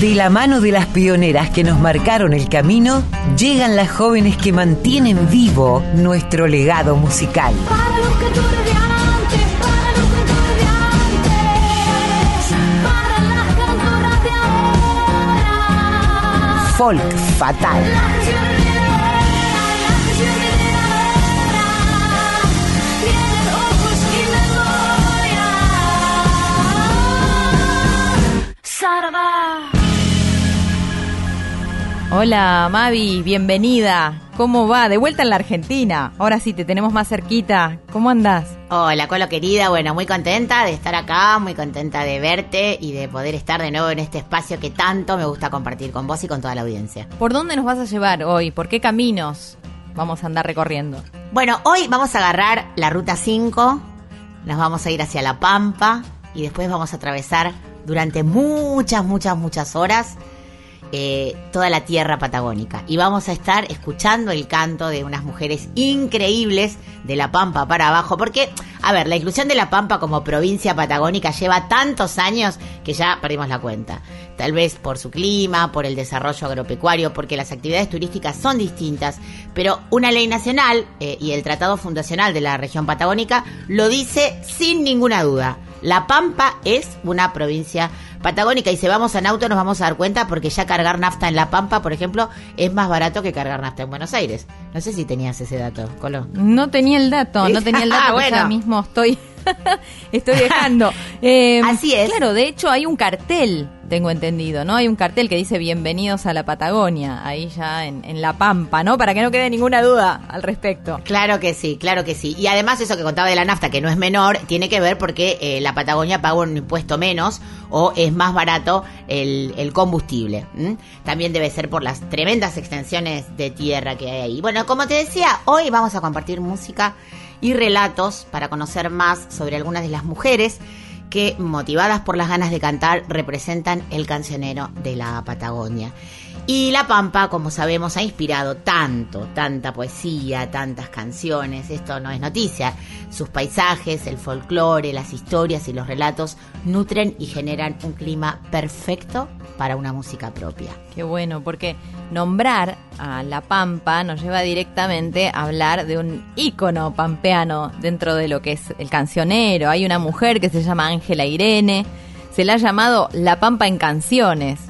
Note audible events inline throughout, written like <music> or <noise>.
De la mano de las pioneras que nos marcaron el camino, llegan las jóvenes que mantienen vivo nuestro legado musical. Para los cantores de antes, para Hola Mavi, bienvenida. ¿Cómo va? De vuelta en la Argentina. Ahora sí, te tenemos más cerquita. ¿Cómo andás? Hola, Colo querida. Bueno, muy contenta de estar acá, muy contenta de verte y de poder estar de nuevo en este espacio que tanto me gusta compartir con vos y con toda la audiencia. ¿Por dónde nos vas a llevar hoy? ¿Por qué caminos vamos a andar recorriendo? Bueno, hoy vamos a agarrar la ruta 5, nos vamos a ir hacia La Pampa y después vamos a atravesar durante muchas, muchas, muchas horas eh, toda la tierra patagónica. Y vamos a estar escuchando el canto de unas mujeres increíbles de La Pampa para abajo, porque, a ver, la inclusión de La Pampa como provincia patagónica lleva tantos años que ya perdimos la cuenta. Tal vez por su clima, por el desarrollo agropecuario, porque las actividades turísticas son distintas, pero una ley nacional eh, y el Tratado Fundacional de la región patagónica lo dice sin ninguna duda. La Pampa es una provincia patagónica y si vamos en auto nos vamos a dar cuenta porque ya cargar nafta en La Pampa, por ejemplo, es más barato que cargar nafta en Buenos Aires. No sé si tenías ese dato, Colo. No tenía el dato, no tenía el <laughs> dato. Ah, que bueno. ya mismo estoy, <laughs> estoy dejando. Eh, <laughs> Así es. Claro, de hecho hay un cartel, tengo entendido, ¿no? Hay un cartel que dice Bienvenidos a la Patagonia, ahí ya en, en La Pampa, ¿no? Para que no quede ninguna duda al respecto. Claro que sí, claro que sí. Y además eso que contaba de la nafta, que no es menor, tiene que ver porque eh, la Patagonia paga un impuesto menos o es más barato el, el combustible. También debe ser por las tremendas extensiones de tierra que hay ahí. Bueno, como te decía, hoy vamos a compartir música y relatos para conocer más sobre algunas de las mujeres que, motivadas por las ganas de cantar, representan el cancionero de la Patagonia. Y La Pampa, como sabemos, ha inspirado tanto, tanta poesía, tantas canciones, esto no es noticia. Sus paisajes, el folclore, las historias y los relatos nutren y generan un clima perfecto para una música propia. Qué bueno, porque nombrar a La Pampa nos lleva directamente a hablar de un ícono pampeano dentro de lo que es el cancionero. Hay una mujer que se llama Ángela Irene, se la ha llamado La Pampa en canciones.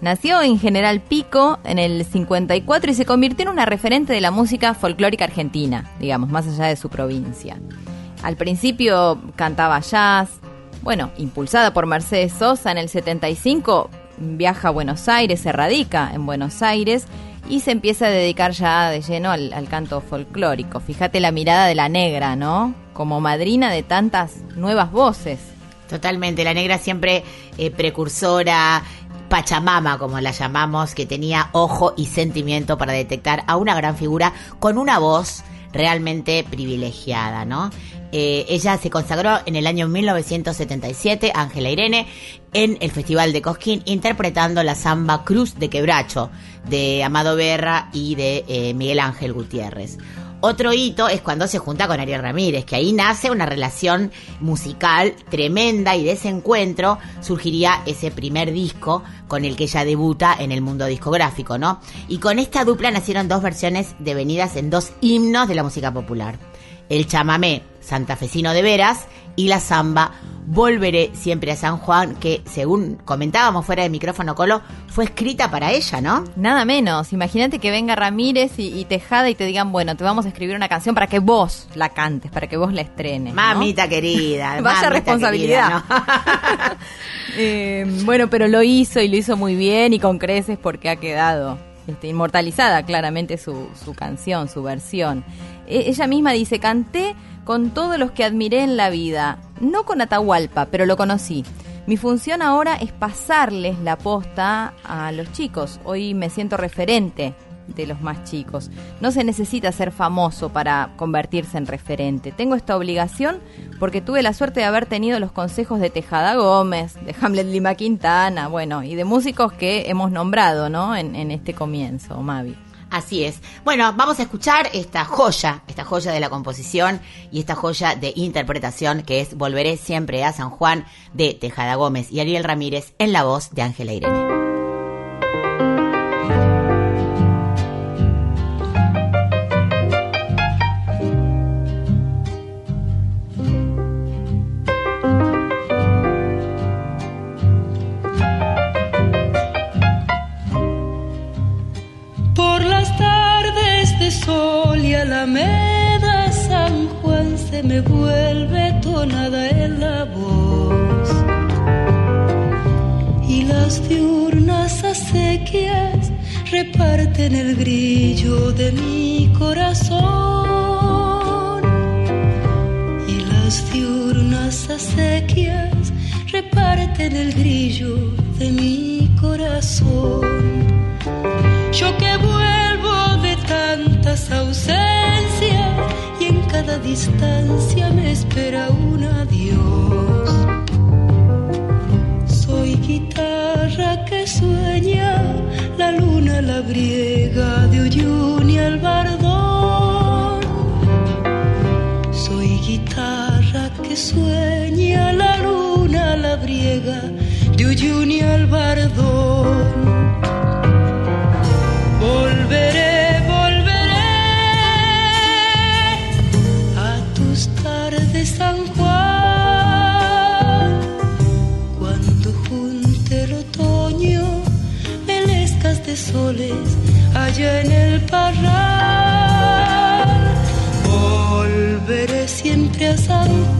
Nació en General Pico en el 54 y se convirtió en una referente de la música folclórica argentina, digamos, más allá de su provincia. Al principio cantaba jazz, bueno, impulsada por Mercedes Sosa en el 75, viaja a Buenos Aires, se radica en Buenos Aires y se empieza a dedicar ya de lleno al, canto folclórico. Fíjate la mirada de la negra, ¿no? Como madrina de tantas nuevas voces. Totalmente, la negra siempre eh, precursora, Pachamama, como la llamamos, que tenía ojo y sentimiento para detectar a una gran figura con una voz realmente privilegiada, ¿no? Eh, ella se consagró en el año 1977, Ángela Irene, en el Festival de Cosquín, interpretando la samba Cruz de Quebracho, de Amado Berra y de eh, Miguel Ángel Gutiérrez. Otro hito es cuando se junta con Ariel Ramírez, que ahí nace una relación musical tremenda y de ese encuentro surgiría ese primer disco con el que ella debuta en el mundo discográfico, ¿no? Y con esta dupla nacieron dos versiones devenidas en dos himnos de la música popular. El chamamé santafesino de veras y la samba Volveré siempre a San Juan, que según comentábamos fuera de micrófono Colo, fue escrita para ella, ¿no? Nada menos. Imagínate que venga Ramírez y, y Tejada y te digan, bueno, te vamos a escribir una canción para que vos la cantes, para que vos la estrenes. ¿no? Mamita querida. <laughs> Vaya mamita responsabilidad. querida, ¿no? <laughs> Eh, bueno, pero lo hizo y lo hizo muy bien y con creces porque ha quedado este, inmortalizada claramente su, su canción, su versión. E- ella misma dice, canté con todos los que admiré en la vida, no con Atahualpa, pero lo conocí. Mi función ahora es pasarles la posta a los chicos. Hoy me siento referente de los más chicos. No se necesita ser famoso para convertirse en referente. Tengo esta obligación porque tuve la suerte de haber tenido los consejos de Tejada Gómez, de Hamlet Lima Quintana, bueno, y de músicos que hemos nombrado, ¿no? En, en este comienzo, Mavi. Así es. Bueno, vamos a escuchar esta joya, esta joya de la composición y esta joya de interpretación que es Volveré siempre a San Juan de Tejada Gómez y Ariel Ramírez en la voz de Ángela Irene. Alameda, San Juan se me vuelve tonada en la voz. Y las diurnas acequias reparten el grillo de mi corazón. Y las diurnas acequias reparten el grillo de mi corazón. Yo que vuelvo de tantas ausencias cada distancia me espera un adiós. Soy guitarra que sueña la luna labriega de Uyuni al bardón. Soy guitarra que sueña la luna labriega de Uyuni al bardón. Allá en el parral. Volveré siempre a San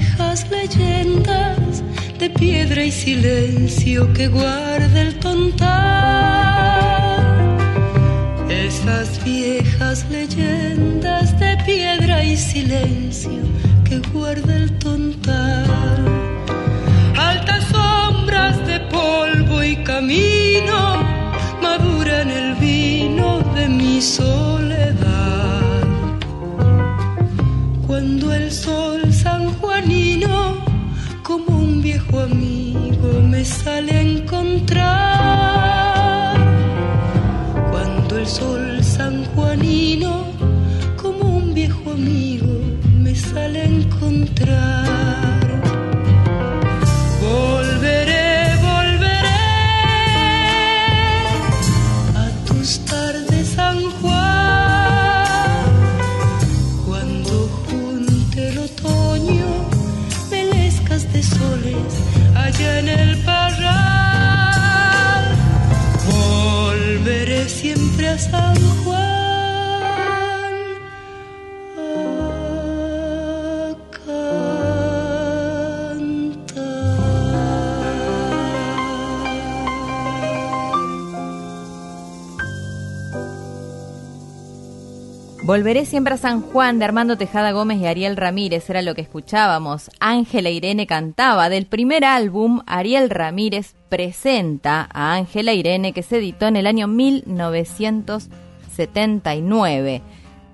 viejas leyendas de piedra y silencio que guarda el tontal. Esas viejas leyendas de piedra y silencio que guarda el tontal altas sombras de polvo y camino maduran el vino de mi soledad. Cuando el sol sale a encontrar. Cuando el sol sanjuanino, como un viejo amigo, me sale a encontrar. Volveré siempre a San Juan de Armando Tejada Gómez y Ariel Ramírez, era lo que escuchábamos. Ángela Irene cantaba del primer álbum, Ariel Ramírez presenta a Ángela Irene que se editó en el año 1979.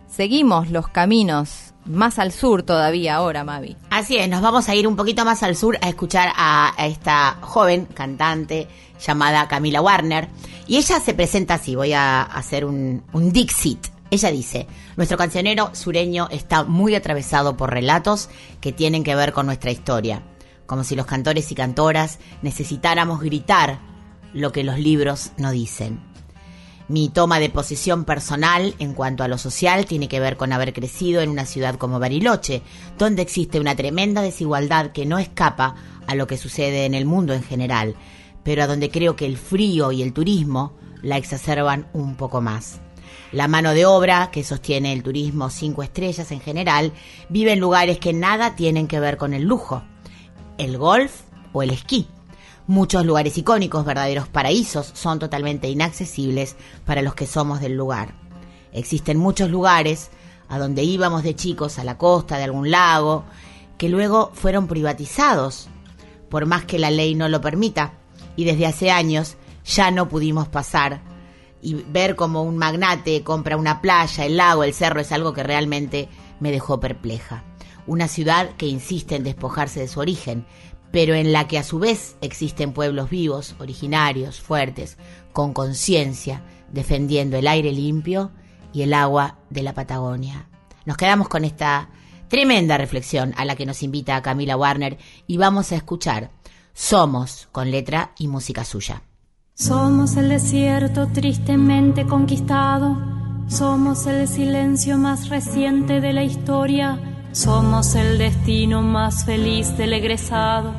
Seguimos los caminos más al sur todavía ahora, Mavi. Así es, nos vamos a ir un poquito más al sur a escuchar a, esta joven cantante llamada Camila Warner. Y ella se presenta así, voy a hacer un, un Dixit. Ella dice, nuestro cancionero sureño está muy atravesado por relatos que tienen que ver con nuestra historia, como si los cantores y cantoras necesitáramos gritar lo que los libros no dicen. Mi toma de posición personal en cuanto a lo social tiene que ver con haber crecido en una ciudad como Bariloche, donde existe una tremenda desigualdad que no escapa a lo que sucede en el mundo en general, pero a donde creo que el frío y el turismo la exacerban un poco más. La mano de obra que sostiene el turismo cinco estrellas en general vive en lugares que nada tienen que ver con el lujo, el golf o el esquí. Muchos lugares icónicos, verdaderos paraísos, son totalmente inaccesibles para los que somos del lugar. Existen muchos lugares a donde íbamos de chicos a la costa de algún lago, que luego fueron privatizados, por más que la ley no lo permita, y desde hace años ya no pudimos pasar y ver como un magnate compra una playa, el lago, el cerro, es algo que realmente me dejó perpleja. Una ciudad que insiste en despojarse de su origen, pero en la que a su vez existen pueblos vivos, originarios, fuertes, con conciencia, defendiendo el aire limpio y el agua de la Patagonia. Nos quedamos con esta tremenda reflexión a la que nos invita Camila Warner y vamos a escuchar Somos con letra y música suya. Somos el desierto tristemente conquistado, somos el silencio más reciente de la historia, somos el destino más feliz del egresado,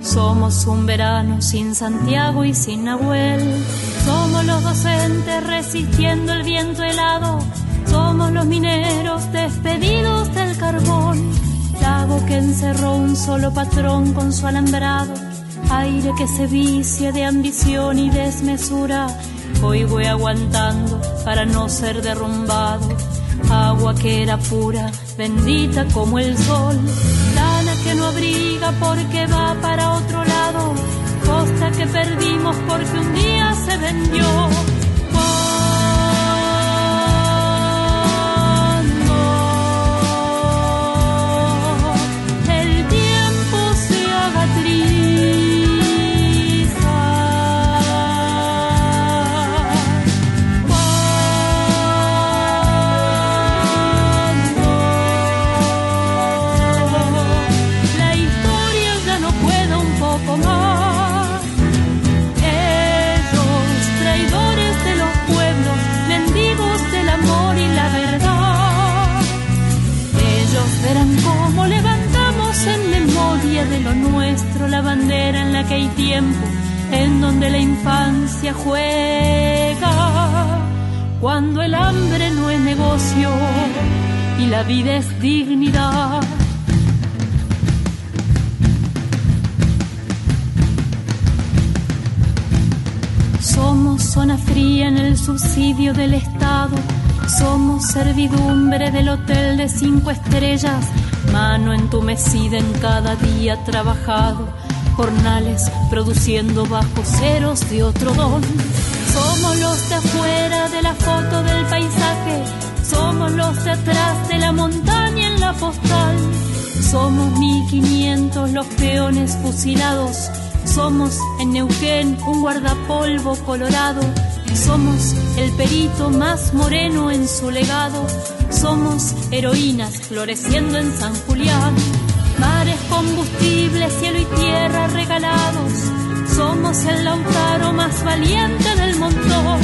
somos un verano sin Santiago y sin Nahuel, somos los docentes resistiendo el viento helado, somos los mineros despedidos del carbón, lago que encerró un solo patrón con su alambrado aire que se vicia de ambición y desmesura. Hoy voy aguantando para no ser derrumbado. Agua que era pura, bendita como el sol. Lana que no abriga porque va para otro lado. Costa que perdimos porque un día se vendió. Bandera en la que hay tiempo, en donde la infancia juega. Cuando el hambre no es negocio y la vida es dignidad. Somos zona fría en el subsidio del Estado. Somos servidumbre del hotel de cinco estrellas. Mano entumecida en cada día trabajado. Jornales produciendo bajo ceros de otro don. Somos los de afuera de la foto del paisaje. Somos los de atrás de la montaña en la postal. Somos 1500 los peones fusilados. Somos en Neuquén un guardapolvo colorado. Somos el perito más moreno en su legado. Somos heroínas floreciendo en San Julián. Combustible, cielo y tierra regalados. Somos el lautaro más valiente del montón.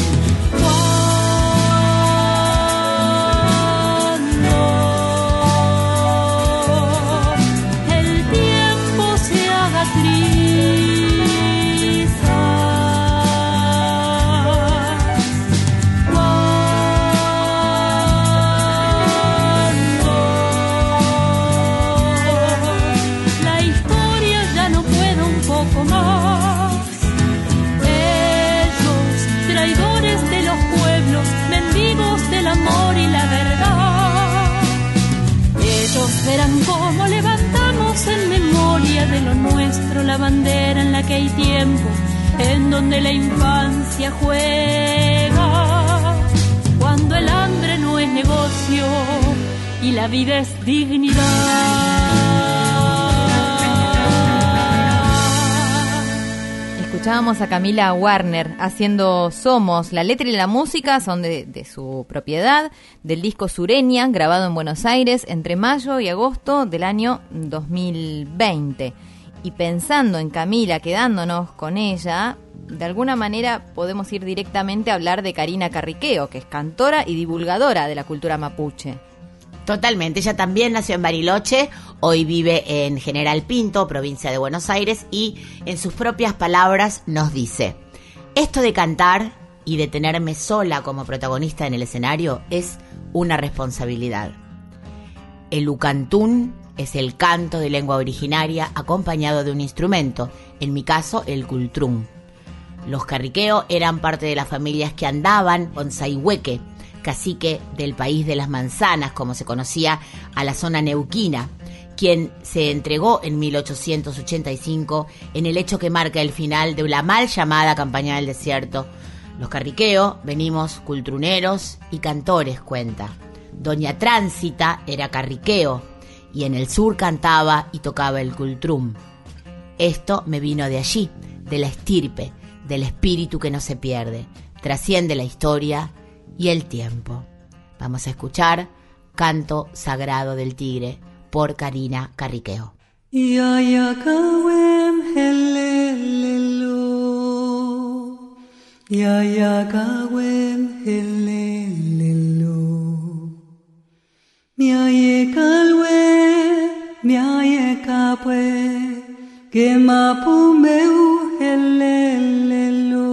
En la que hay en donde la infancia juega. Cuando el hambre no es negocio y la vida es dignidad. Escuchábamos a Camila Warner haciendo Somos. La letra y la música son de, de su propiedad, del disco Sureña, grabado en Buenos Aires entre mayo y agosto del año 2020. Y pensando en Camila, quedándonos con ella, de alguna manera podemos ir directamente a hablar de Karina Carriqueo, que es cantora y divulgadora de la cultura mapuche. Totalmente, ella también nació en Bariloche, hoy vive en General Pinto, provincia de Buenos Aires, y en sus propias palabras nos dice, esto de cantar y de tenerme sola como protagonista en el escenario es una responsabilidad. El ucantún es el canto de lengua originaria acompañado de un instrumento, en mi caso el cultrún. Los carriqueo eran parte de las familias que andaban con Saihueque, cacique del país de las manzanas, como se conocía a la zona neuquina, quien se entregó en 1885 en el hecho que marca el final de la mal llamada campaña del desierto. Los carriqueo venimos cultruneros y cantores, cuenta. Doña Tránsita era carriqueo y en el sur cantaba y tocaba el cultrum. Esto me vino de allí, de la estirpe, del espíritu que no se pierde, trasciende la historia y el tiempo. Vamos a escuchar Canto Sagrado del Tigre por Karina Carriqueo. Miaiekalwe, miaiekapwe, kemapumeu helelelo.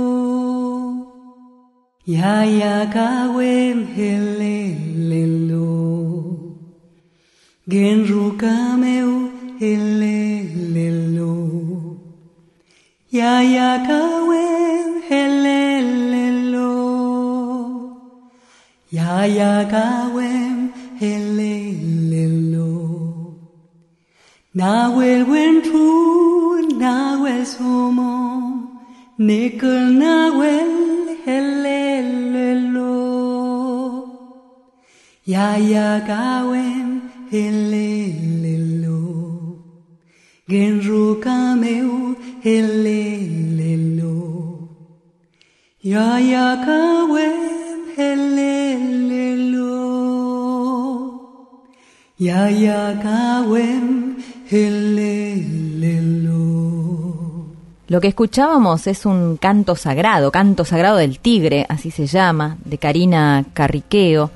Yayakawe ya Genrukameu helelelo. Yayakawe helelelo. Yayakawe helelelo. Nahuel wenpu, nahuel sumo, nickel Hallelujah. Ya ya gawen hallelujah. Genru kameu Ya ya gawen Lo que escuchábamos es un canto sagrado, canto sagrado del tigre, así se llama, de Karina Carriqueo.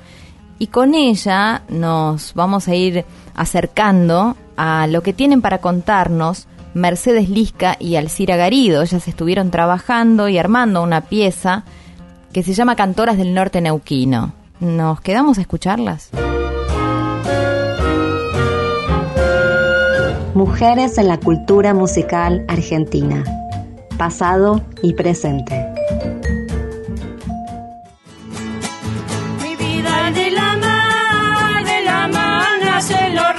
Y con ella nos vamos a ir acercando a lo que tienen para contarnos Mercedes Lisca y Alcira Garido. Ellas estuvieron trabajando y armando una pieza que se llama Cantoras del Norte Neuquino. ¿Nos quedamos a escucharlas? Mujeres en la cultura musical argentina. Pasado y presente. Mi vida de la mar, de la mar nacen los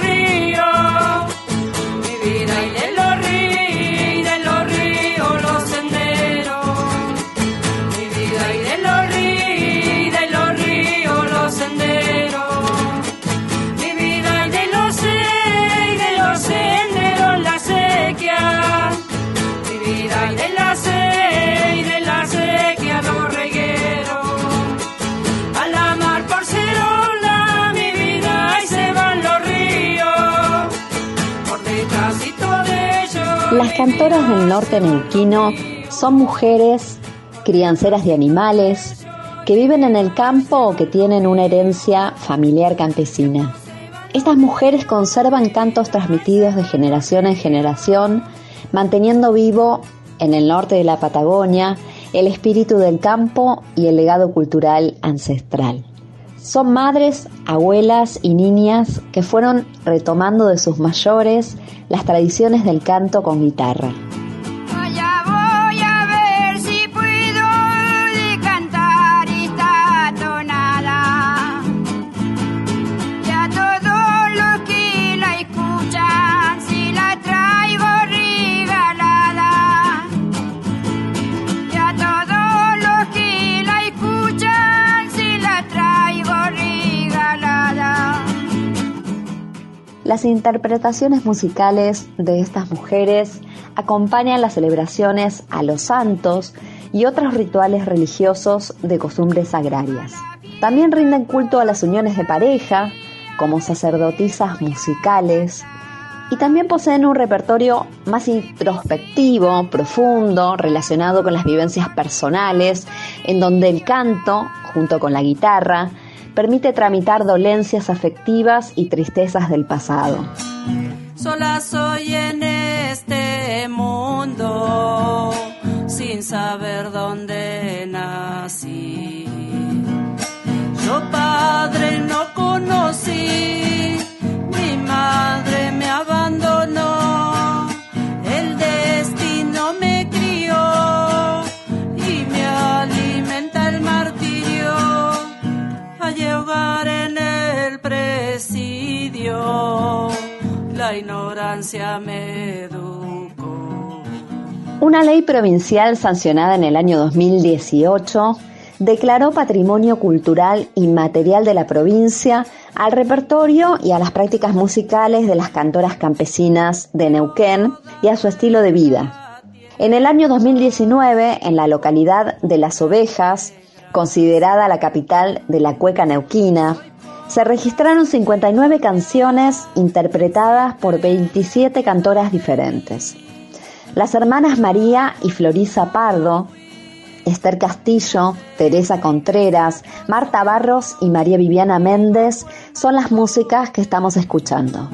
cantoras del norte neuquino son mujeres crianceras de animales que viven en el campo o que tienen una herencia familiar campesina. Estas mujeres conservan cantos transmitidos de generación en generación, manteniendo vivo en el norte de la Patagonia el espíritu del campo y el legado cultural ancestral. Son madres, abuelas y niñas que fueron retomando de sus mayores las tradiciones del canto con guitarra. Las interpretaciones musicales de estas mujeres acompañan las celebraciones a los santos y otros rituales religiosos de costumbres agrarias. También rinden culto a las uniones de pareja, como sacerdotisas musicales, y también poseen un repertorio más introspectivo, profundo, relacionado con las vivencias personales, en donde el canto, junto con la guitarra, permite tramitar dolencias afectivas y tristezas del pasado. Sola soy en este mundo, sin saber dónde nací. Yo padre no conocí, mi madre me abandonó, la ignorancia me educó. Una ley provincial sancionada en el año 2018 declaró Patrimonio Cultural Inmaterial de la provincia al repertorio y a las prácticas musicales de las cantoras campesinas de Neuquén y a su estilo de vida. En el año 2019, en la localidad de Las Ovejas, considerada la capital de la cueca neuquina, se registraron 59 canciones interpretadas por 27 cantoras diferentes. Las hermanas María y Florisa Pardo, Esther Castillo, Teresa Contreras, Marta Barros y María Viviana Méndez son las músicas que estamos escuchando.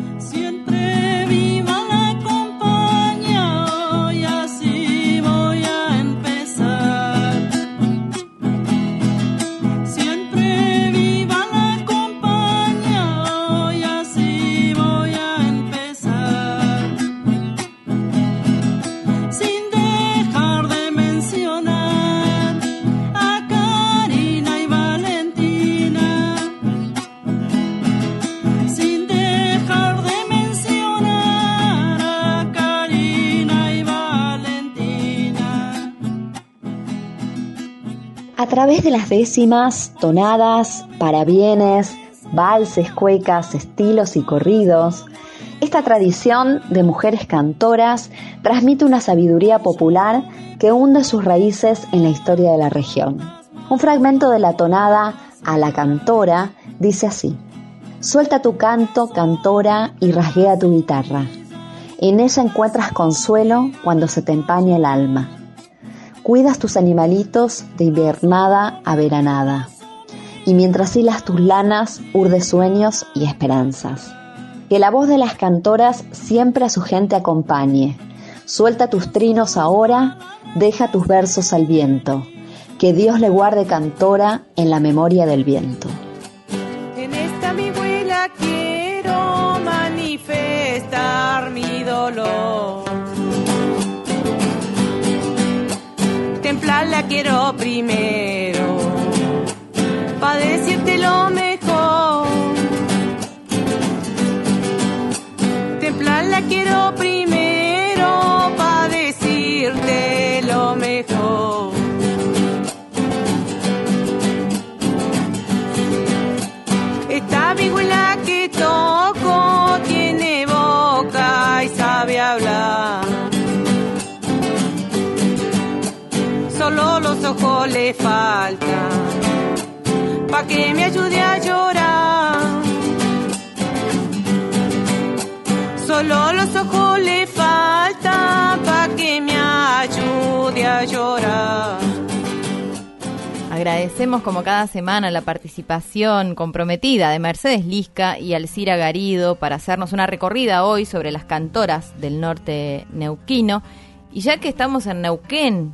A través de las décimas, tonadas, parabienes, valses, cuecas, estilos y corridos, esta tradición de mujeres cantoras transmite una sabiduría popular que hunde sus raíces en la historia de la región. Un fragmento de la tonada a la cantora dice así: Suelta tu canto, cantora, y rasguea tu guitarra. En ella encuentras consuelo cuando se te empaña el alma. Cuidas tus animalitos de invernada a veranada. Y mientras hilas tus lanas, urde sueños y esperanzas. Que la voz de las cantoras siempre a su gente acompañe. Suelta tus trinos ahora, deja tus versos al viento. Que Dios le guarde cantora en la memoria del viento. En esta mi abuela quiero manifestar mi dolor. Templarla quiero primero, pa' decirte lo mejor. Templarla quiero primero, le faltan pa' que me ayude a llorar. Solo los ojos le faltan pa' que me ayude a llorar. Agradecemos como cada semana la participación comprometida de Mercedes Lisca y Alcira Garido para hacernos una recorrida hoy sobre las cantoras del norte neuquino. Y ya que estamos en Neuquén,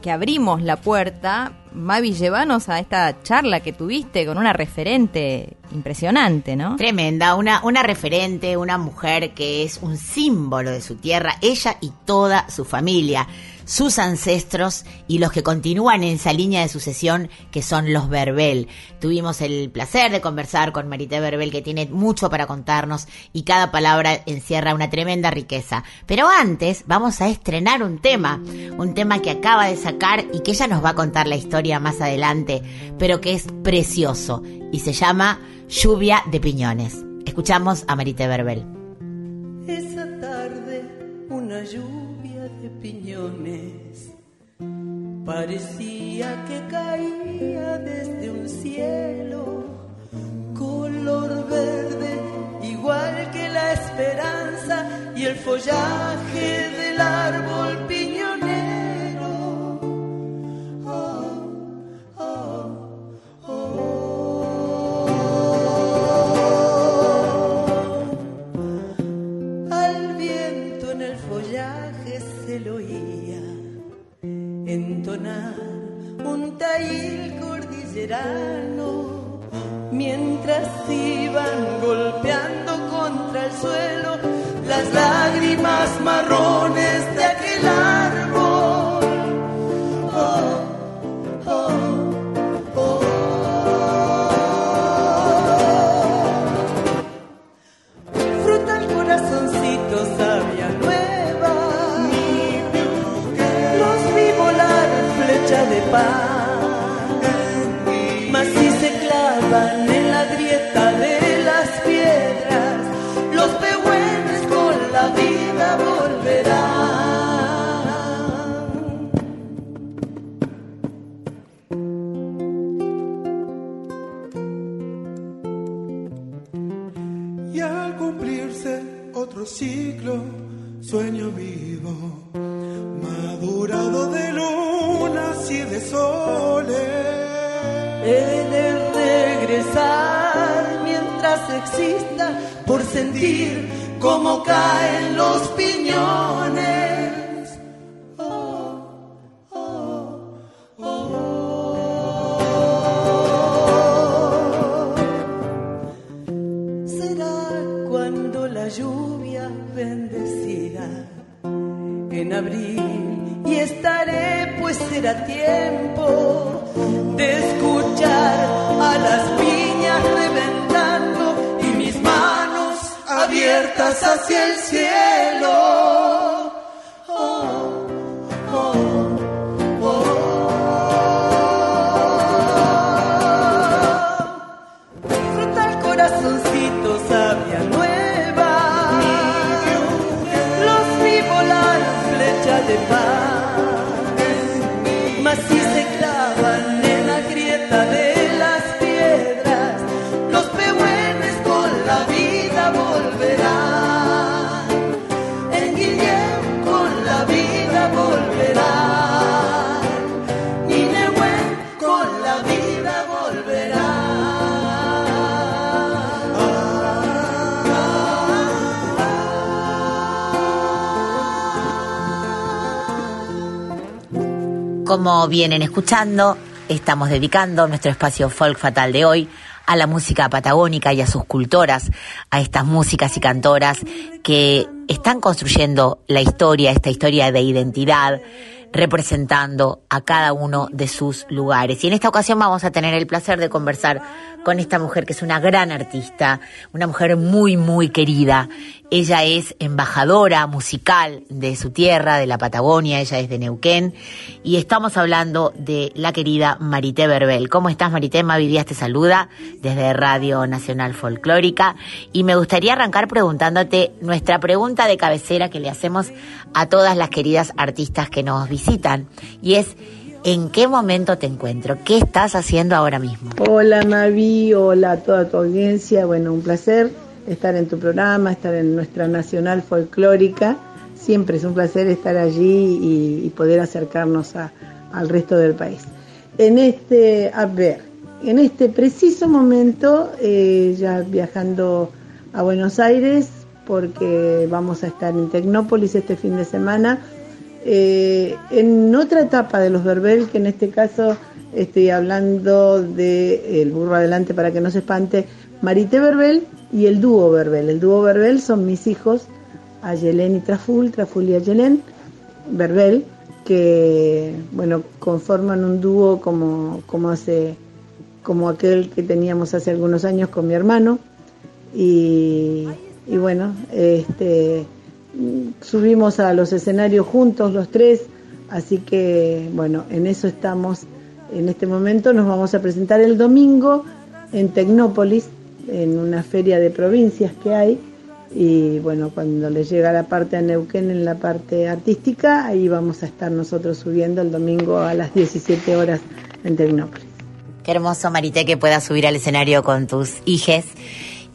que abrimos la puerta, Mavi, llévanos a esta charla que tuviste con una referente impresionante, ¿no? Tremenda, una, una referente, una mujer que es un símbolo de su tierra, ella y toda su familia, sus ancestros y los que continúan en esa línea de sucesión que son los Verbel. Tuvimos el placer de conversar con Marité Verbel que tiene mucho para contarnos y cada palabra encierra una tremenda riqueza. Pero antes vamos a estrenar un tema, un tema que acaba de sacar y que ella nos va a contar la historia más adelante, pero que es precioso y se llama Lluvia de Piñones. Escuchamos a Marité Verbel. Esa tarde una lluvia piñones parecía que caía desde un cielo color verde igual que la esperanza y el follaje del árbol piñonero. Taíl cordillerano mientras iban golpeando contra el suelo las lágrimas marrones de aquel árbol. Ciclo, sueño vivo, madurado de lunas y de soles. He de regresar mientras exista por sentir cómo caen los piñones. Hacia el cielo. Como vienen escuchando, estamos dedicando nuestro espacio folk fatal de hoy a la música patagónica y a sus cultoras, a estas músicas y cantoras que están construyendo la historia, esta historia de identidad, representando a cada uno de sus lugares. Y en esta ocasión vamos a tener el placer de conversar con esta mujer que es una gran artista, una mujer muy, muy querida. Ella es embajadora musical de su tierra, de la Patagonia, ella es de Neuquén, y estamos hablando de la querida Marité Verbel. ¿Cómo estás, Marité? Mavi te saluda desde Radio Nacional Folclórica, y me gustaría arrancar preguntándote nuestra pregunta de cabecera que le hacemos a todas las queridas artistas que nos visitan, y es, ¿en qué momento te encuentro? ¿Qué estás haciendo ahora mismo? Hola Mavi, hola a toda tu audiencia. Bueno, un placer estar en tu programa, estar en nuestra nacional folclórica. Siempre es un placer estar allí y, poder acercarnos a- al resto del país. En este, a ver, en este preciso momento, eh, ya viajando a Buenos Aires, porque vamos a estar en Tecnópolis este fin de semana, eh, en otra etapa de los Verbel, que en este caso estoy hablando de el burro adelante para que no se espante, Marité Verbel y el dúo Verbel. El dúo Verbel son mis hijos, Ayelén y Traful, Traful y Ayelén Verbel, que bueno, conforman un dúo como, como hace como aquel que teníamos hace algunos años con mi hermano y, y bueno, este subimos a los escenarios juntos los tres, así que bueno, en eso estamos en este momento. Nos vamos a presentar el domingo en Tecnópolis, en una feria de provincias que hay. Y bueno, cuando le llega la parte a Neuquén en la parte artística, ahí vamos a estar nosotros subiendo el domingo a las 17 horas en Tecnópolis. Qué hermoso, Marité, que puedas subir al escenario con tus hijes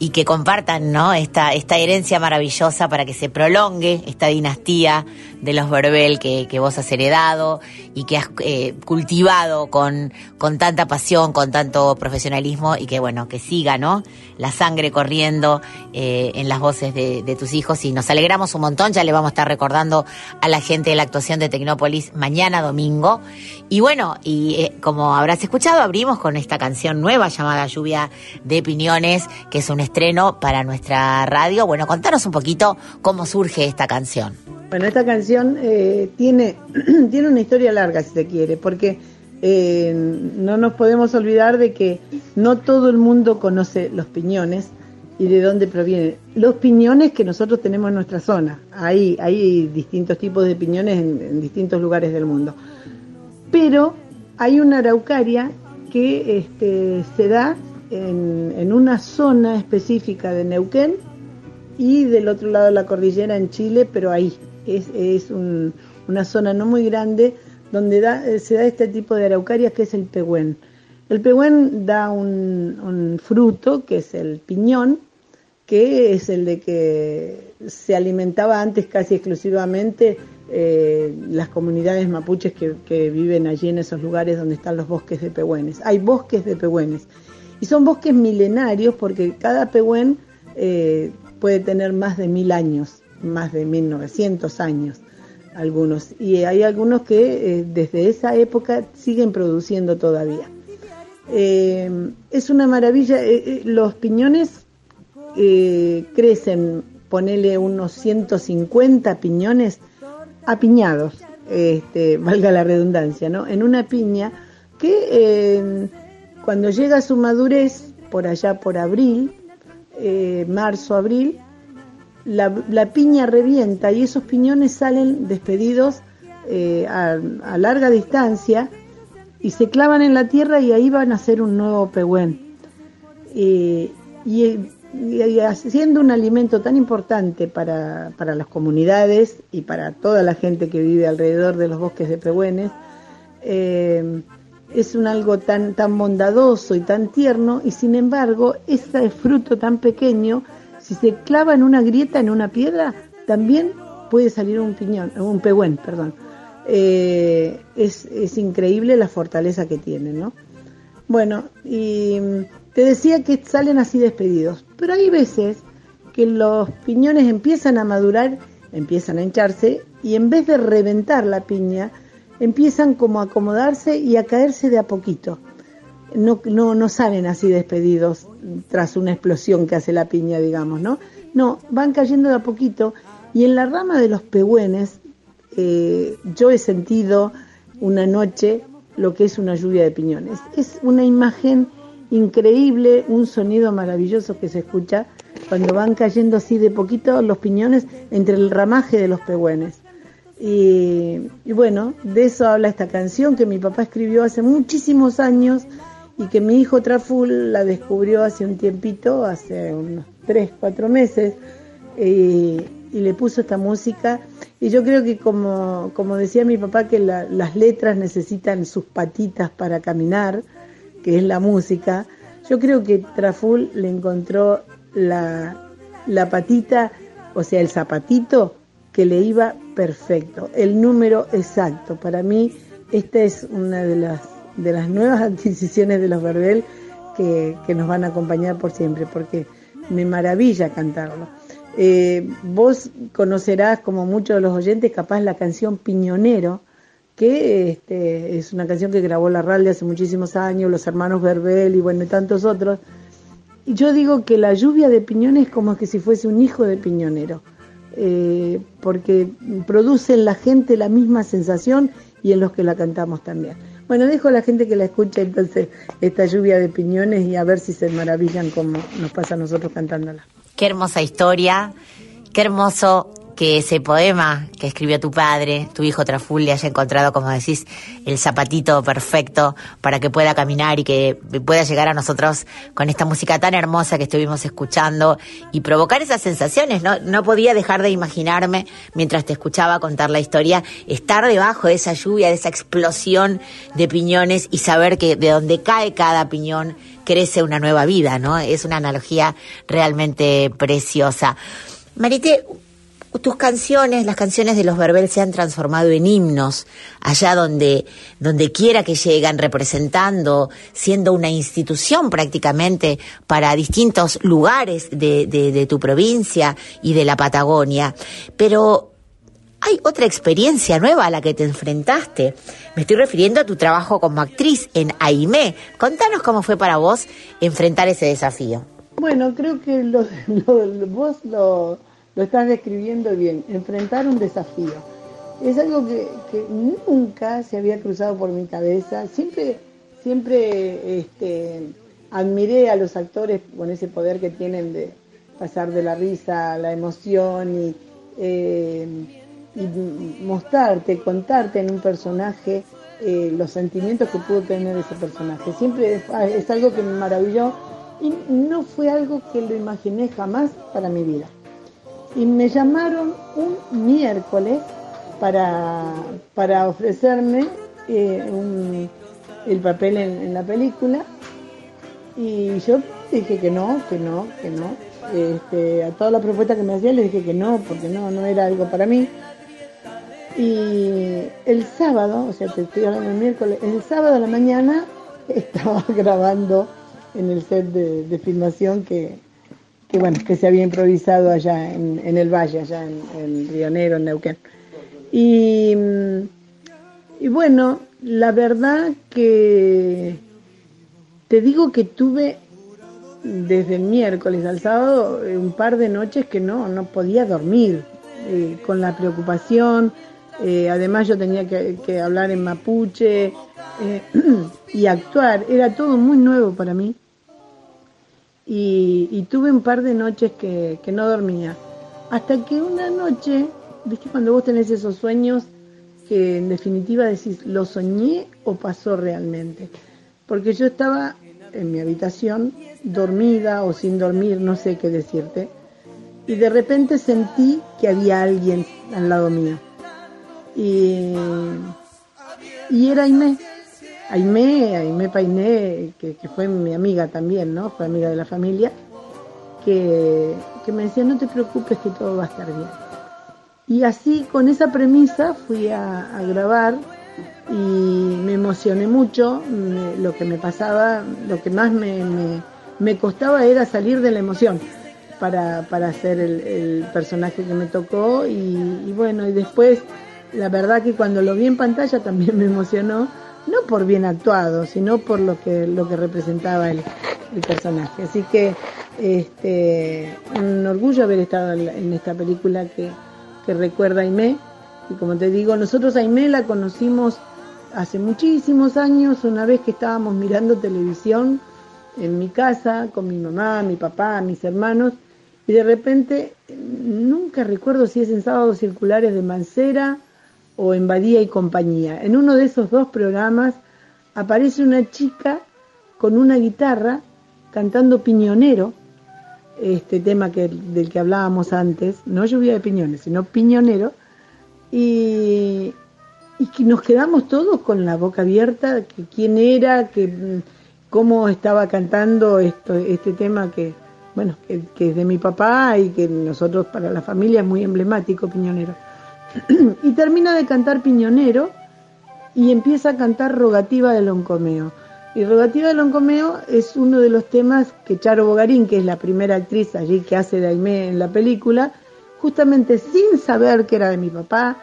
y que compartan ¿no? esta, esta herencia maravillosa para que se prolongue esta dinastía de los Verbel que, que vos has heredado y que has eh, cultivado con, con tanta pasión, con tanto profesionalismo y que bueno, que siga ¿no? la sangre corriendo eh, en las voces de, tus hijos y nos alegramos un montón, ya le vamos a estar recordando a la gente de la actuación de Tecnópolis mañana domingo y bueno, y eh, como habrás escuchado, abrimos con esta canción nueva llamada Lluvia de Piñones, que es un estreno para nuestra radio. Bueno, contanos un poquito cómo surge esta canción. Bueno, esta canción eh, tiene, <clears throat> tiene una historia larga, si se quiere, porque eh, no nos podemos olvidar de que no todo el mundo conoce los piñones y de dónde provienen. Los piñones que nosotros tenemos en nuestra zona, ahí hay distintos tipos de piñones en, en distintos lugares del mundo. Pero hay una araucaria que este, se da en, una zona específica de Neuquén y del otro lado de la cordillera en Chile, pero ahí es, es un- una zona no muy grande donde da- eh, se da este tipo de araucarias que es el pehuen. El pehuen da un, un fruto que es el piñón, que es el de que se alimentaba antes casi exclusivamente eh, las comunidades mapuches que, que viven allí en esos lugares donde están los bosques de pehuenes. Hay bosques de pehuenes y son bosques milenarios porque cada pehuen eh, puede tener más de mil años, más de 1900 años algunos y hay algunos que eh, desde esa época siguen produciendo todavía. Eh, es una maravilla, los piñones crecen, ponele unos 150 piñones apiñados, este, valga la redundancia, ¿no? En una piña que cuando llega su madurez, por allá por abril, eh, marzo, abril, la, piña revienta y esos piñones salen despedidos eh, a, larga distancia y se clavan en la tierra y ahí van a hacer un nuevo pehuen. Eh, y, y haciendo un alimento tan importante para, para las comunidades y para toda la gente que vive alrededor de los bosques de pehuenes, eh, es un algo tan, tan bondadoso y tan tierno y sin embargo ese fruto tan pequeño, si se clava en una grieta, en una piedra, también puede salir un piñón, un pehuen, perdón. Eh, es, es increíble la fortaleza que tienen, ¿no? Bueno, y mm, te decía que salen así despedidos, pero hay veces que los piñones empiezan a madurar, empiezan a hincharse y en vez de reventar la piña, empiezan como a acomodarse y a caerse de a poquito. No, no, no salen así despedidos tras una explosión que hace la piña, digamos, ¿no? No, van cayendo de a poquito y en la rama de los pehuenes eh, yo he sentido una noche lo que es una lluvia de piñones. Es una imagen increíble, un sonido maravilloso que se escucha cuando van cayendo así de poquito los piñones entre el ramaje de los pehuenes. Y, bueno, de eso habla esta canción que mi papá escribió hace muchísimos años y que mi hijo Traful la descubrió hace un tiempito, hace unos tres, cuatro meses, y, le puso esta música. Y yo creo que como, como decía mi papá, que la- las letras necesitan sus patitas para caminar, que es la música, yo creo que Traful le encontró la, la patita, o sea, el zapatito que le iba perfecto, el número exacto. Para mí, esta es una de las, de las nuevas <laughs> adquisiciones de los Verbel que, que nos van a acompañar por siempre, porque me maravilla cantarlo. Eh, vos conocerás, como muchos de los oyentes, capaz la canción Piñonero, que este, es una canción que grabó la Ralde hace muchísimos años, los hermanos Verbel y bueno, y tantos otros. Y yo digo que la lluvia de piñones es como que si fuese un hijo de piñonero, eh, porque produce en la gente la misma sensación y en los que la cantamos también. Bueno, dejo a la gente que la escuche entonces esta lluvia de piñones y a ver si se maravillan como nos pasa a nosotros cantándola. Qué hermosa historia, qué hermoso que ese poema que escribió tu padre, tu hijo Traful, le haya encontrado, como decís, el zapatito perfecto para que pueda caminar y que pueda llegar a nosotros con esta música tan hermosa que estuvimos escuchando y provocar esas sensaciones. No, no podía dejar de imaginarme, mientras te escuchaba contar la historia, estar debajo de esa lluvia, de esa explosión de piñones y saber que de donde cae cada piñón crece una nueva vida, ¿no? Es una analogía realmente preciosa. Marite, tus canciones, las canciones de los Verbel se han transformado en himnos, allá donde, donde quiera que llegan, representando, siendo una institución prácticamente para distintos lugares de, de, de tu provincia y de la Patagonia. Pero hay otra experiencia nueva a la que te enfrentaste. Me estoy refiriendo a tu trabajo como actriz en AIME. Contanos cómo fue para vos enfrentar ese desafío. Bueno, creo que lo, <laughs> lo- vos lo, lo estás describiendo bien, enfrentar un desafío. Es algo que, que nunca se había cruzado por mi cabeza. Siempre, siempre este, admiré a los actores con ese poder que tienen de pasar de la risa a la emoción y, eh, mostrarte, contarte en un personaje eh, los sentimientos que pudo tener ese personaje. Siempre es, es algo que me maravilló y no fue algo que lo imaginé jamás para mi vida. Y me llamaron un miércoles para, para ofrecerme eh, un- el papel en, la película y yo dije que no, que no, que no. Este, a todas las propuestas que me hacían les dije que no, porque no, no era algo para mí. Y el sábado, o sea, te estoy hablando el miércoles, el sábado a la mañana <laughs> estaba grabando en el set de filmación que, que, bueno, que se había improvisado allá en, el Valle, allá en, en Río Negro, en Neuquén. Y, y bueno, la verdad que te digo que tuve desde el miércoles al sábado eh, un par de noches que no, no podía dormir eh, con la preocupación. eh, además yo tenía que, que hablar en mapuche <clears throat> y actuar. Era todo muy nuevo para mí. Y, y tuve un par de noches que, que no dormía. Hasta que una noche, viste cuando vos tenés esos sueños que en definitiva decís, ¿lo soñé o pasó realmente? Porque yo estaba en mi habitación, dormida o sin dormir, no sé qué decirte, y de repente sentí que había alguien al lado mío. Y, y era Aimé, Aimé, Aimé Painé, que, fue mi amiga también, ¿no? Fue amiga de la familia, que, que me decía, no te preocupes que todo va a estar bien. Y así, con esa premisa, fui a, grabar y me emocioné mucho. lo que me pasaba, lo que más me, me, costaba era salir de la emoción para, para hacer el, personaje que me tocó. Y bueno, y después, la verdad que cuando lo vi en pantalla también me emocionó, no por bien actuado, sino por lo que, lo que representaba el, el personaje. Así que este, un orgullo haber estado en, esta película que, que recuerda a Aimé. Y como te digo, nosotros a Aimé la conocimos hace muchísimos años, una vez que estábamos mirando televisión en mi casa con mi mamá, mi papá, mis hermanos, y de repente, nunca recuerdo si es en Sábados Circulares de Mancera o en Badía y Compañía. En uno de esos dos programas aparece una chica con una guitarra cantando Piñonero, este tema que, del que hablábamos antes, no lluvia de piñones, sino Piñonero, y, que nos quedamos todos con la boca abierta, que quién era, que cómo estaba cantando esto, este tema que, bueno, que es de mi papá y que nosotros para la familia es muy emblemático, Piñonero. Y termina de cantar Piñonero y empieza a cantar Rogativa de Loncomeo. Y Rogativa de Loncomeo es uno de los temas que Charo Bogarín, que es la primera actriz allí que hace de Aimé en la película, justamente sin saber que era de mi papá,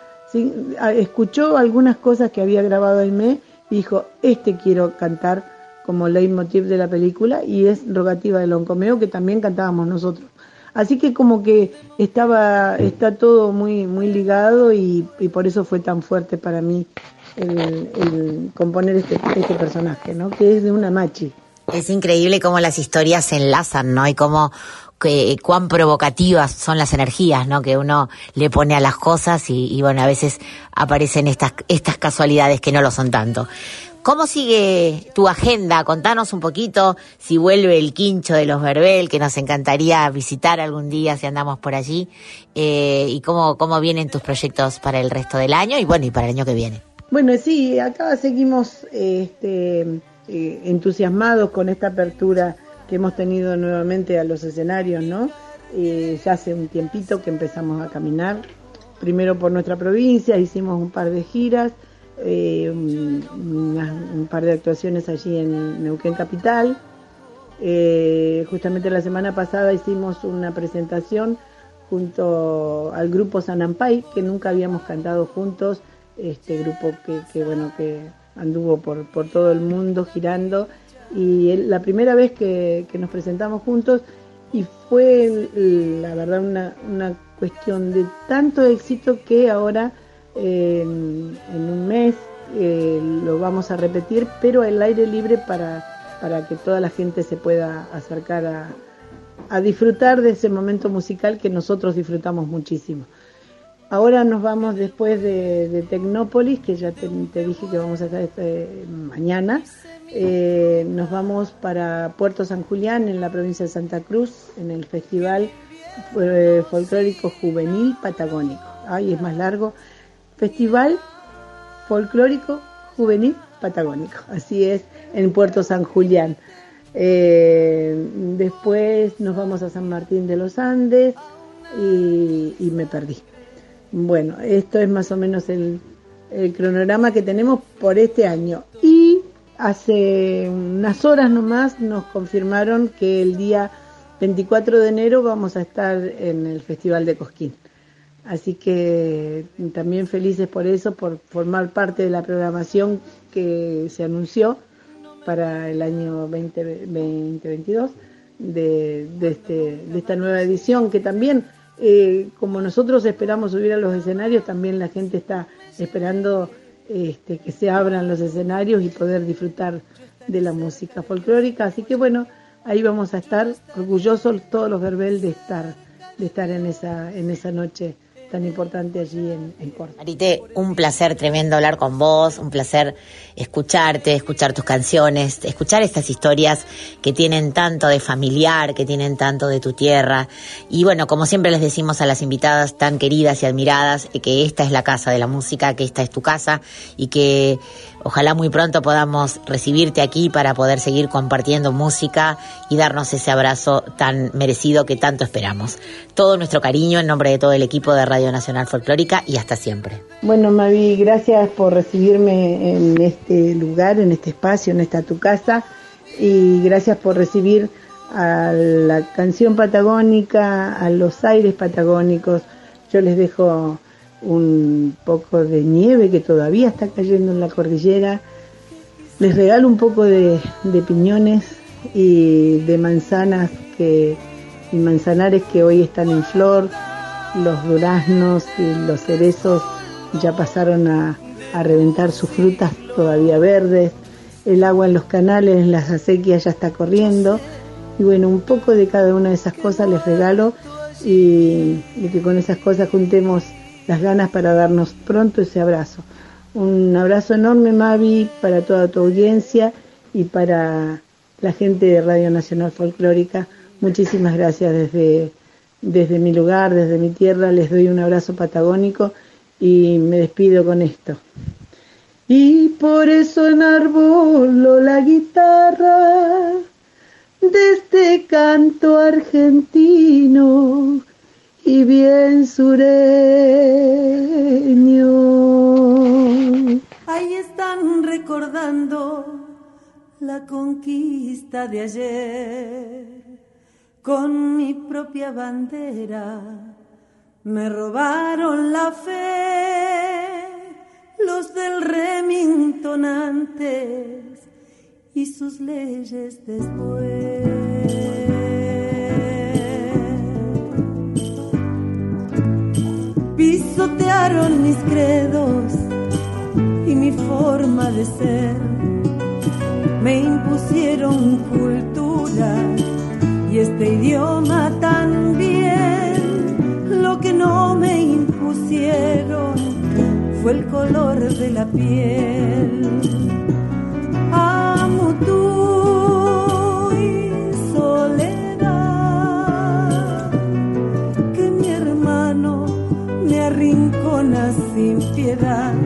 escuchó algunas cosas que había grabado Aimé y dijo, este quiero cantar como leitmotiv de la película y es Rogativa de Loncomeo que también cantábamos nosotros. Así que como que estaba, está todo muy, muy ligado y, y por eso fue tan fuerte para mí el, componer este, este personaje, ¿no? Que es de una machi. Es increíble cómo las historias se enlazan, ¿no? Y cómo que, cuán provocativas son las energías, ¿no? Que uno le pone a las cosas y, y, bueno, a veces aparecen estas, estas casualidades que no lo son tanto. ¿Cómo sigue tu agenda? Contanos un poquito si vuelve el quincho de los Verbel, que nos encantaría visitar algún día si andamos por allí, eh, y cómo, cómo vienen tus proyectos para el resto del año y bueno, y para el año que viene. Bueno, sí, acá seguimos este, eh, entusiasmados con esta apertura que hemos tenido nuevamente a los escenarios, ¿no? Eh, ya hace un tiempito que empezamos a caminar, primero por nuestra provincia, hicimos un par de giras, eh, un, par de actuaciones allí en Neuquén Capital. Eh, justamente la semana pasada hicimos una presentación junto al grupo Sanampay, que nunca habíamos cantado juntos, este grupo que, bueno que anduvo por, por todo el mundo girando y la primera vez que, que nos presentamos juntos y fue la verdad una, una cuestión de tanto éxito que ahora en, un mes eh, lo vamos a repetir pero al aire libre para, para que toda la gente se pueda acercar a, a disfrutar de ese momento musical que nosotros disfrutamos muchísimo. Ahora nos vamos después de, de Tecnópolis, que ya te, te dije que vamos a estar este, mañana. Eh, nos vamos para Puerto San Julián, en la provincia de Santa Cruz, en el Festival eh, Folclórico Juvenil Patagónico. Ay, es más largo. Festival Folclórico Juvenil Patagónico. Así es, en Puerto San Julián. Eh, después nos vamos a San Martín de los Andes y, me perdí. Bueno, esto es más o menos el, el cronograma que tenemos por este año. Y hace unas horas nomás nos confirmaron que el día 24 de enero vamos a estar en el Festival de Cosquín. Así que también felices por eso, por formar parte de la programación que se anunció para el año 20, 2022 de, de, este, de esta nueva edición, que también, eh, como nosotros esperamos subir a los escenarios, también la gente está esperando este, que se abran los escenarios y poder disfrutar de la música folclórica. Así que bueno, ahí vamos a estar orgullosos todos los verbel de estar, de estar en esa, en esa noche tan importante allí en, en Córdoba. Marité, un placer tremendo hablar con vos, un placer escucharte, escuchar tus canciones, escuchar estas historias que tienen tanto de familiar, que tienen tanto de tu tierra. Y bueno, como siempre les decimos a las invitadas tan queridas y admiradas, que esta es la casa de la música, que esta es tu casa y que ojalá muy pronto podamos recibirte aquí para poder seguir compartiendo música y darnos ese abrazo tan merecido que tanto esperamos. Todo nuestro cariño en nombre de todo el equipo de Radio Nacional Folclórica y hasta siempre. Bueno, Mavi, gracias por recibirme en este lugar, en este espacio, en esta tu casa y gracias por recibir a la canción patagónica, a los aires patagónicos. Yo les dejo un poco de nieve que todavía está cayendo en la cordillera. Les regalo un poco de, piñones y de manzanas que, y manzanares que hoy están en flor. Los duraznos y los cerezos ya pasaron a, a reventar sus frutas todavía verdes. El agua en los canales, en las acequias ya está corriendo. Y bueno, un poco de cada una de esas cosas les regalo y, y que con esas cosas juntemos las ganas para darnos pronto ese abrazo. Un abrazo enorme, Mavi, para toda tu audiencia y para la gente de Radio Nacional Folclórica. Muchísimas gracias desde, desde mi lugar, desde mi tierra. Les doy un abrazo patagónico y me despido con esto. Y por eso enarbolo la guitarra de este canto argentino y bien sureño. Ahí están recordando la conquista de ayer. Con mi propia bandera me robaron la fe los del Remington antes y sus leyes después. Pisotearon mis credos y mi forma de ser. Me impusieron cultura y este idioma también. Lo que no me impusieron fue el color de la piel. Amo tu sin piedad.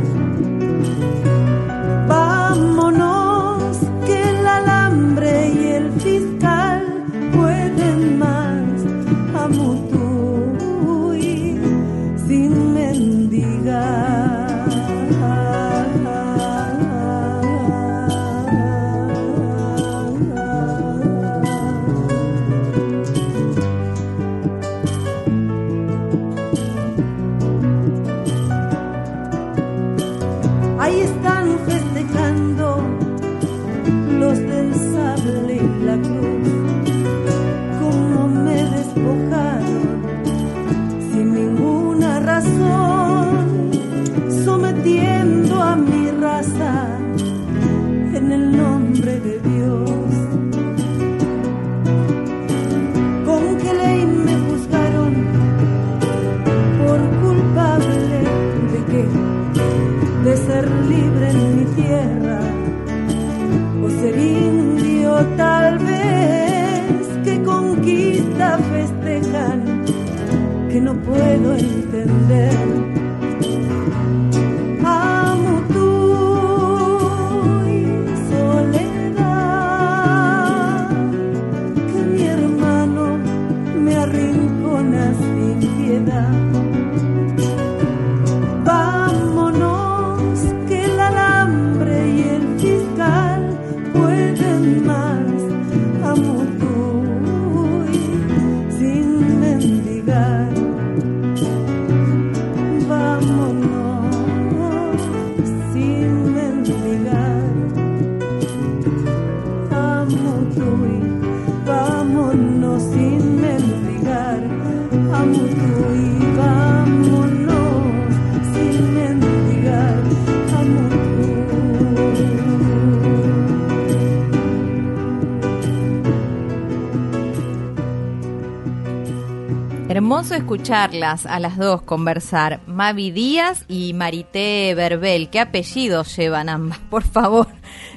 Escucharlas a las dos conversar. Mavi Díaz y Marité Verbel. ¿Qué apellidos llevan ambas, <laughs> por favor?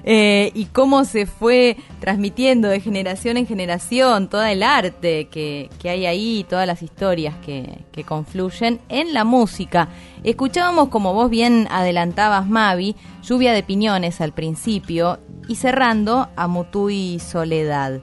Eh, y cómo se fue transmitiendo de generación en generación todo el arte que, que hay ahí, todas las historias que, que confluyen en la música. Escuchábamos, como vos bien adelantabas, Mavi, lluvia de piñones al principio y cerrando a Mutuy Soledad.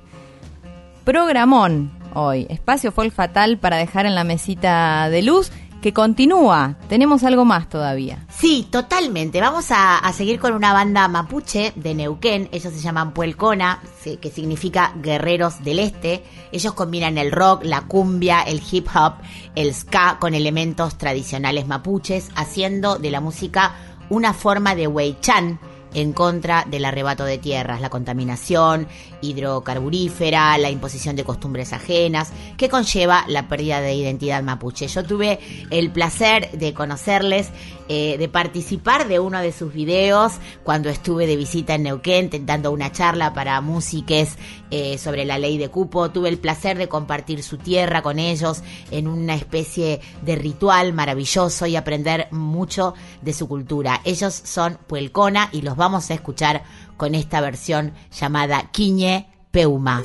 Programón hoy. Espacio fue el fatal para dejar en la mesita de luz que continúa. Tenemos algo más todavía. Sí, totalmente. Vamos a, seguir con una banda mapuche de Neuquén. Ellos se llaman Puelcona, que significa Guerreros del Este. Ellos combinan el rock, la cumbia, el hip hop, el ska con elementos tradicionales mapuches, haciendo de la música una forma de weichan en contra del arrebato de tierras, la contaminación hidrocarburífera, la imposición de costumbres ajenas, que conlleva la pérdida de identidad mapuche. Yo tuve el placer de conocerles, eh, de participar de uno de sus videos cuando estuve de visita en Neuquén, dando una charla para músiques eh, sobre la ley de cupo. Tuve el placer de compartir su tierra con ellos en una especie de ritual maravilloso y aprender mucho de su cultura. Ellos son Puelcona y los vamos a escuchar con esta versión llamada Quiñe Peuma.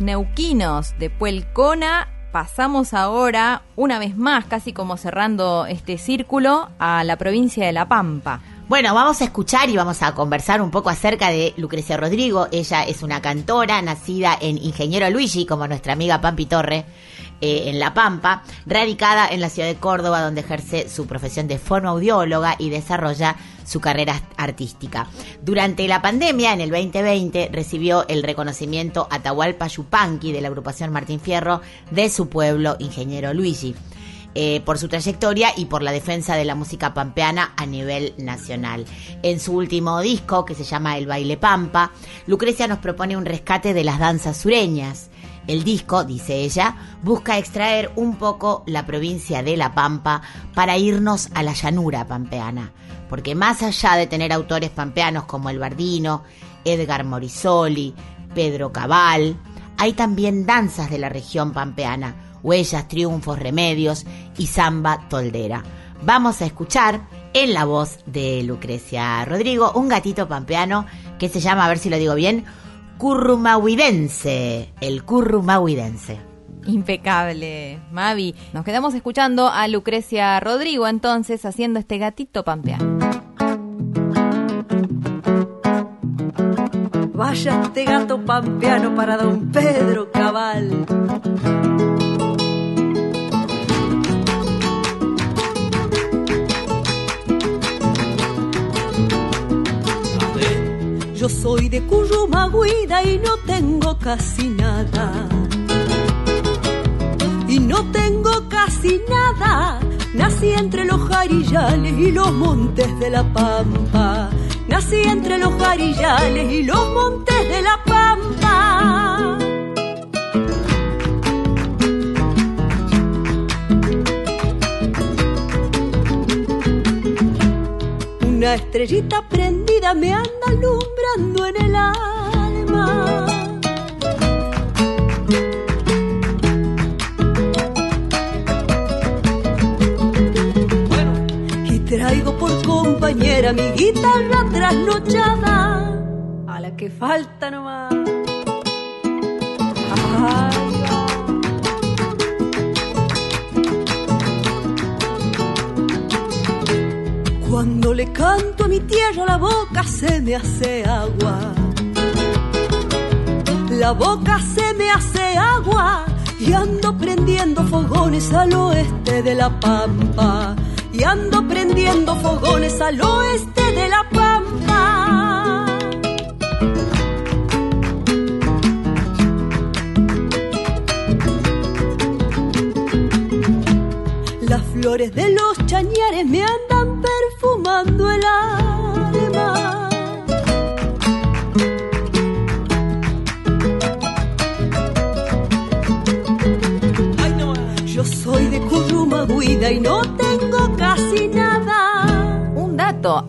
Neuquinos de Puelcona pasamos ahora, una vez más, casi como cerrando este círculo, a la provincia de La Pampa. Bueno, vamos a escuchar y vamos a conversar un poco acerca de Lucrecia Rodrigo. Ella es una cantora nacida en Ingeniero Luigi, como nuestra amiga Pampi Torre, eh, en La Pampa, radicada en la ciudad de Córdoba, donde ejerce su profesión de forma audióloga y desarrolla su carrera artística. Durante la pandemia, en el 2020, recibió el reconocimiento Atahualpa Yupanqui de la agrupación Martín Fierro de su pueblo, Ingeniero Luigi eh, por su trayectoria y por la defensa de la música pampeana a nivel nacional. En su último disco, que se llama El baile pampa, Lucrecia nos propone un rescate de las danzas sureñas. El disco, dice ella, busca extraer un poco la provincia de La Pampa para irnos a la llanura pampeana, porque más allá de tener autores pampeanos como El Bardino, Edgar Morisoli, Pedro Cabal, hay también danzas de la región pampeana, huellas, triunfos, remedios y samba toldera. Vamos a escuchar en la voz de Lucrecia Rodrigo un gatito pampeano que se llama, a ver si lo digo bien, currumahuidense, el currumahuidense. Impecable, Mavi. Nos quedamos escuchando a Lucrecia Rodrigo entonces haciendo este gatito pampeano. Vaya este gato pampeano para don Pedro Cabal. Yo soy de Currumagüida y no tengo casi nada. Y no tengo casi nada. Nací entre los jarillales y los montes de la pampa. Nací entre los jarillales y los montes de la pampa. Una estrellita prendida me anda alumbrando en el alma. Y traigo por compañera mi guitarra trasnochada. A la que falta nomás. Ay, Cuando le canto a mi tierra la boca se me hace agua. La boca se me hace agua y ando prendiendo fogones al oeste de la pampa. Y ando prendiendo fogones al oeste de la pampa. Las flores de los chañares me andan y no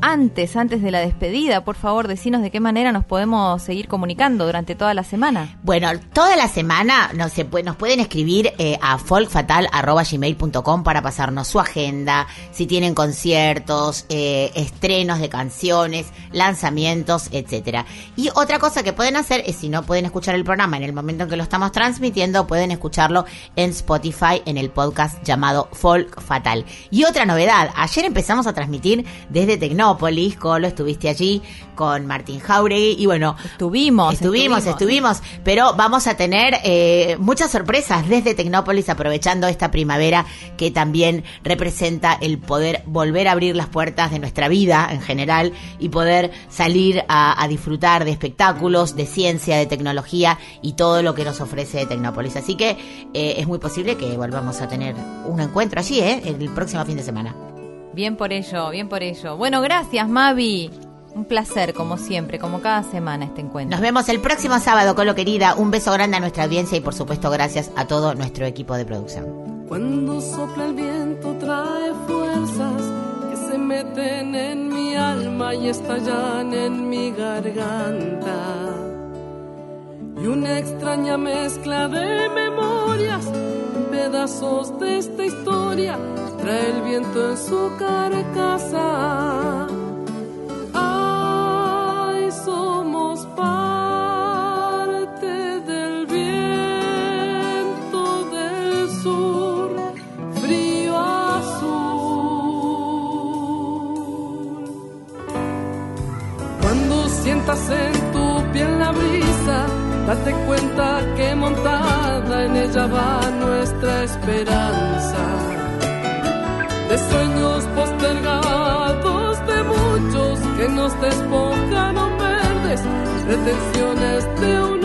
Antes, antes de la despedida, por favor, decinos de qué manera nos podemos seguir comunicando durante toda la semana. Bueno, toda la semana nos, nos pueden escribir eh, a folkfatal.gmail.com para pasarnos su agenda, si tienen conciertos, eh, estrenos de canciones, lanzamientos, etcétera. Y otra cosa que pueden hacer es, si no pueden escuchar el programa en el momento en que lo estamos transmitiendo, pueden escucharlo en Spotify en el podcast llamado Folk Fatal. Y otra novedad, ayer empezamos a transmitir desde Tecnópolis, Colo, estuviste allí con Martín Jauregui y bueno, Estuvimos, estuvimos, estuvimos, pero vamos a tener eh, muchas sorpresas desde Tecnópolis aprovechando esta primavera que también representa el poder volver a abrir las puertas de nuestra vida en general y poder salir a, a disfrutar de espectáculos, de ciencia, de tecnología y todo lo que nos ofrece Tecnópolis. Así que eh, es muy posible que volvamos a tener un encuentro allí, ¿eh? El próximo fin de semana. Bien por ello, bien por ello. Bueno, gracias, Mavi. Un placer, como siempre, como cada semana este encuentro. Nos vemos el próximo sábado, Colo querida. Un beso grande a nuestra audiencia y por supuesto gracias a todo nuestro equipo de producción. Cuando sopla el viento trae fuerzas que se meten en mi alma y estallan en mi garganta. Y una extraña mezcla de memorias, pedazos de esta historia, trae el viento en su carcasa. Ay, somos parte del viento del sur, frío azul. Cuando sientas en date cuenta que montada en ella va nuestra esperanza. De sueños postergados de muchos que nos despojaron verdes, pretensiones de unos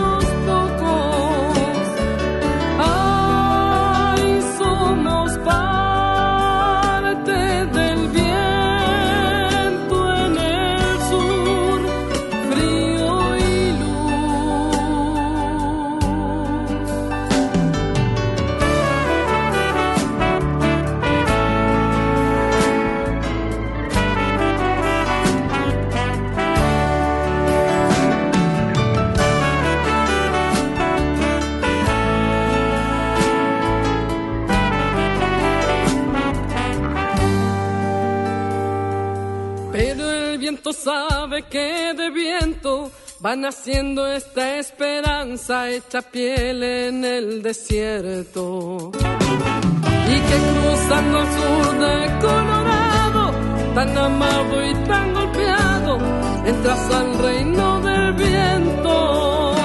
que de viento va naciendo esta esperanza hecha piel en el desierto. Y que cruzando el sur de Colorado, tan amado y tan golpeado, entras al reino del viento.